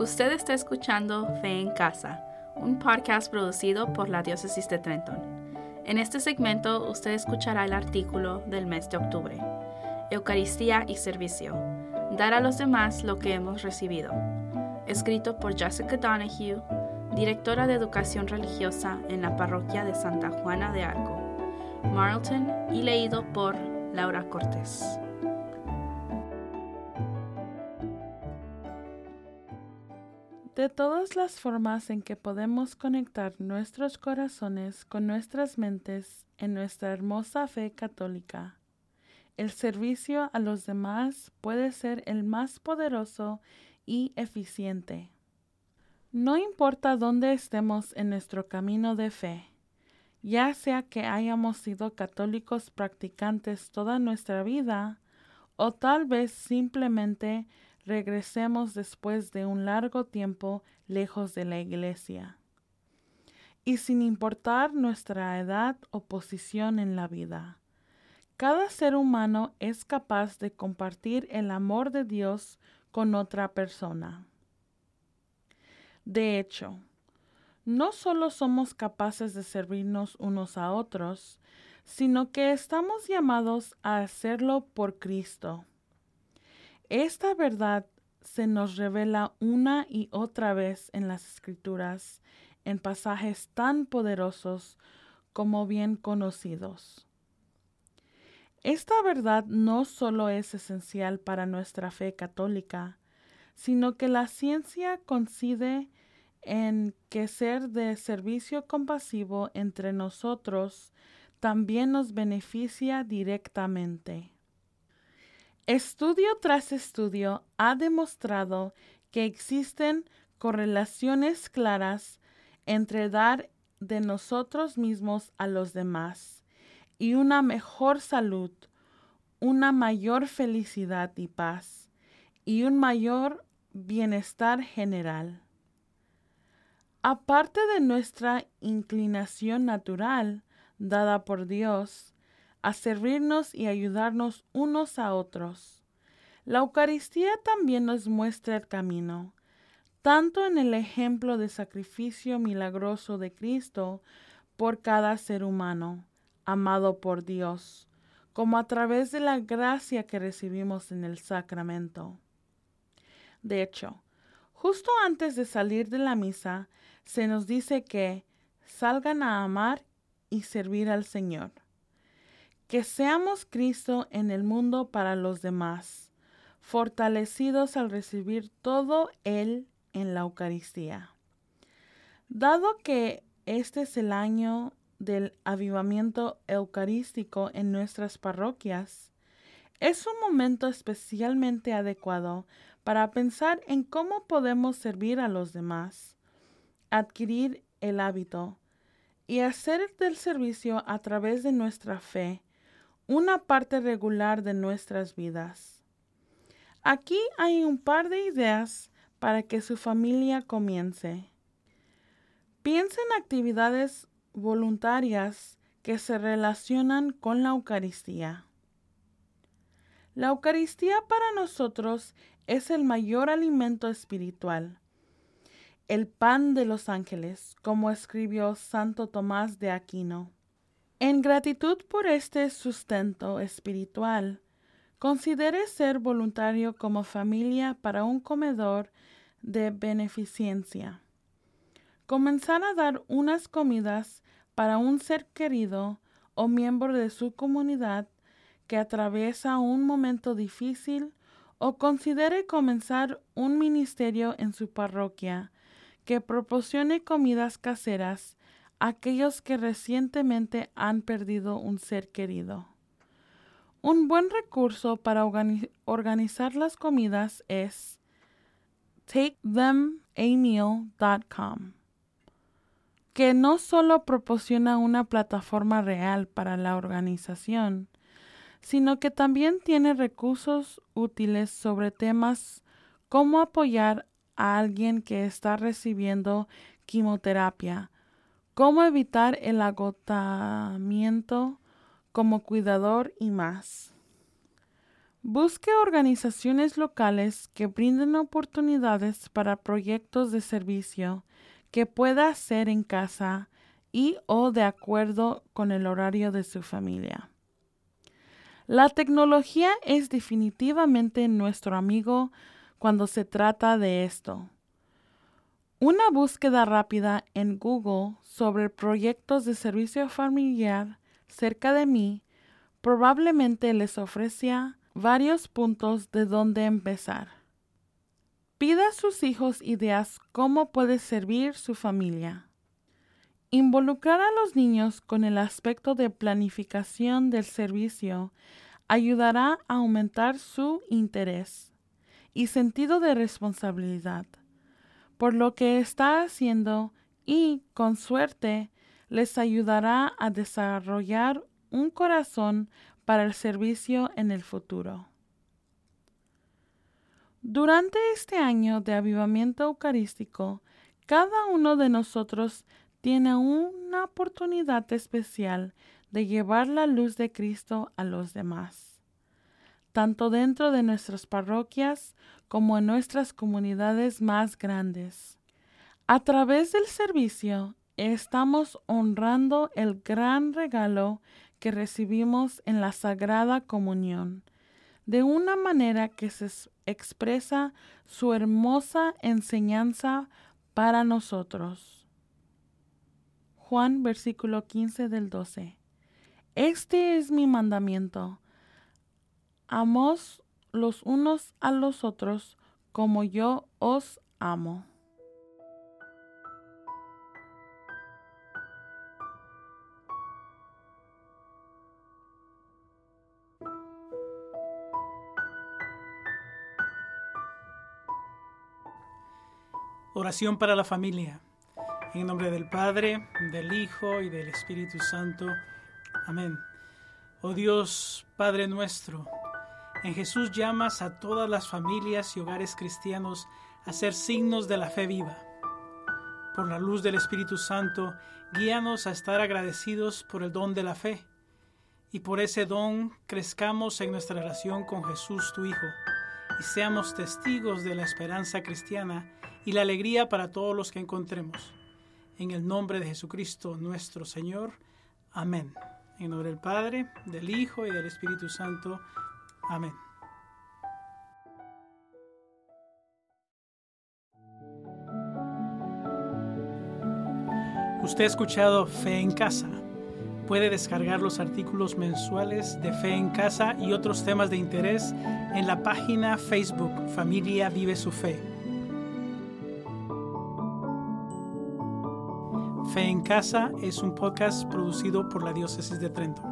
Usted está escuchando Fe en Casa, un podcast producido por la Diócesis de Trenton. En este segmento usted escuchará el artículo del mes de octubre, Eucaristía y Servicio, dar a los demás lo que hemos recibido, escrito por Jessica Donahue, directora de Educación Religiosa en la parroquia de Santa Juana de Arco, Marlton, y leído por Laura Cortés. De todas las formas en que podemos conectar nuestros corazones con nuestras mentes en nuestra hermosa fe católica, el servicio a los demás puede ser el más poderoso y eficiente. No importa dónde estemos en nuestro camino de fe, ya sea que hayamos sido católicos practicantes toda nuestra vida, o tal vez simplemente regresemos después de un largo tiempo lejos de la iglesia. Y sin importar nuestra edad o posición en la vida, cada ser humano es capaz de compartir el amor de Dios con otra persona. De hecho, no solo somos capaces de servirnos unos a otros, sino que estamos llamados a hacerlo por Cristo. Esta verdad se nos revela una y otra vez en las escrituras, en pasajes tan poderosos como bien conocidos. Esta verdad no solo es esencial para nuestra fe católica, sino que la ciencia coincide en que ser de servicio compasivo entre nosotros también nos beneficia directamente. Estudio tras estudio ha demostrado que existen correlaciones claras entre dar de nosotros mismos a los demás y una mejor salud, una mayor felicidad y paz y un mayor bienestar general. Aparte de nuestra inclinación natural dada por Dios, a servirnos y ayudarnos unos a otros. La Eucaristía también nos muestra el camino, tanto en el ejemplo de sacrificio milagroso de Cristo por cada ser humano, amado por Dios, como a través de la gracia que recibimos en el sacramento. De hecho, justo antes de salir de la misa, se nos dice que salgan a amar y servir al Señor que seamos Cristo en el mundo para los demás, fortalecidos al recibir todo Él en la Eucaristía. Dado que este es el año del avivamiento eucarístico en nuestras parroquias, es un momento especialmente adecuado para pensar en cómo podemos servir a los demás, adquirir el hábito y hacer del servicio a través de nuestra fe una parte regular de nuestras vidas. Aquí hay un par de ideas para que su familia comience. Piensa en actividades voluntarias que se relacionan con la Eucaristía. La Eucaristía para nosotros es el mayor alimento espiritual, el pan de los ángeles, como escribió Santo Tomás de Aquino. En gratitud por este sustento espiritual, considere ser voluntario como familia para un comedor de beneficencia. Comenzar a dar unas comidas para un ser querido o miembro de su comunidad que atraviesa un momento difícil o considere comenzar un ministerio en su parroquia que proporcione comidas caseras aquellos que recientemente han perdido un ser querido. Un buen recurso para organizar las comidas es takethemameal.com, que no solo proporciona una plataforma real para la organización, sino que también tiene recursos útiles sobre temas como apoyar a alguien que está recibiendo quimioterapia, cómo evitar el agotamiento como cuidador y más. Busque organizaciones locales que brinden oportunidades para proyectos de servicio que pueda hacer en casa y o de acuerdo con el horario de su familia. La tecnología es definitivamente nuestro amigo cuando se trata de esto. Una búsqueda rápida en Google sobre proyectos de servicio familiar cerca de mí probablemente les ofrecía varios puntos de dónde empezar. Pida a sus hijos ideas cómo puede servir su familia. Involucrar a los niños con el aspecto de planificación del servicio ayudará a aumentar su interés y sentido de responsabilidad por lo que está haciendo y, con suerte, les ayudará a desarrollar un corazón para el servicio en el futuro. Durante este año de avivamiento eucarístico, cada uno de nosotros tiene una oportunidad especial de llevar la luz de Cristo a los demás, tanto dentro de nuestras parroquias como en nuestras comunidades más grandes. A través del servicio estamos honrando el gran regalo que recibimos en la Sagrada Comunión, de una manera que se expresa su hermosa enseñanza para nosotros. Juan versículo 15 del 12. Este es mi mandamiento. Amos los unos a los otros como yo os amo. Oración para la familia. En nombre del Padre, del Hijo y del Espíritu Santo. Amén. Oh Dios, Padre nuestro, en Jesús llamas a todas las familias y hogares cristianos a ser signos de la fe viva. Por la luz del Espíritu Santo, guíanos a estar agradecidos por el don de la fe. Y por ese don crezcamos en nuestra relación con Jesús, tu Hijo, y seamos testigos de la esperanza cristiana y la alegría para todos los que encontremos. En el nombre de Jesucristo nuestro Señor. Amén. En nombre del Padre, del Hijo y del Espíritu Santo. Amén. Usted ha escuchado Fe en Casa. Puede descargar los artículos mensuales de Fe en Casa y otros temas de interés en la página Facebook Familia Vive su Fe. Fe en Casa es un podcast producido por la Diócesis de Trento.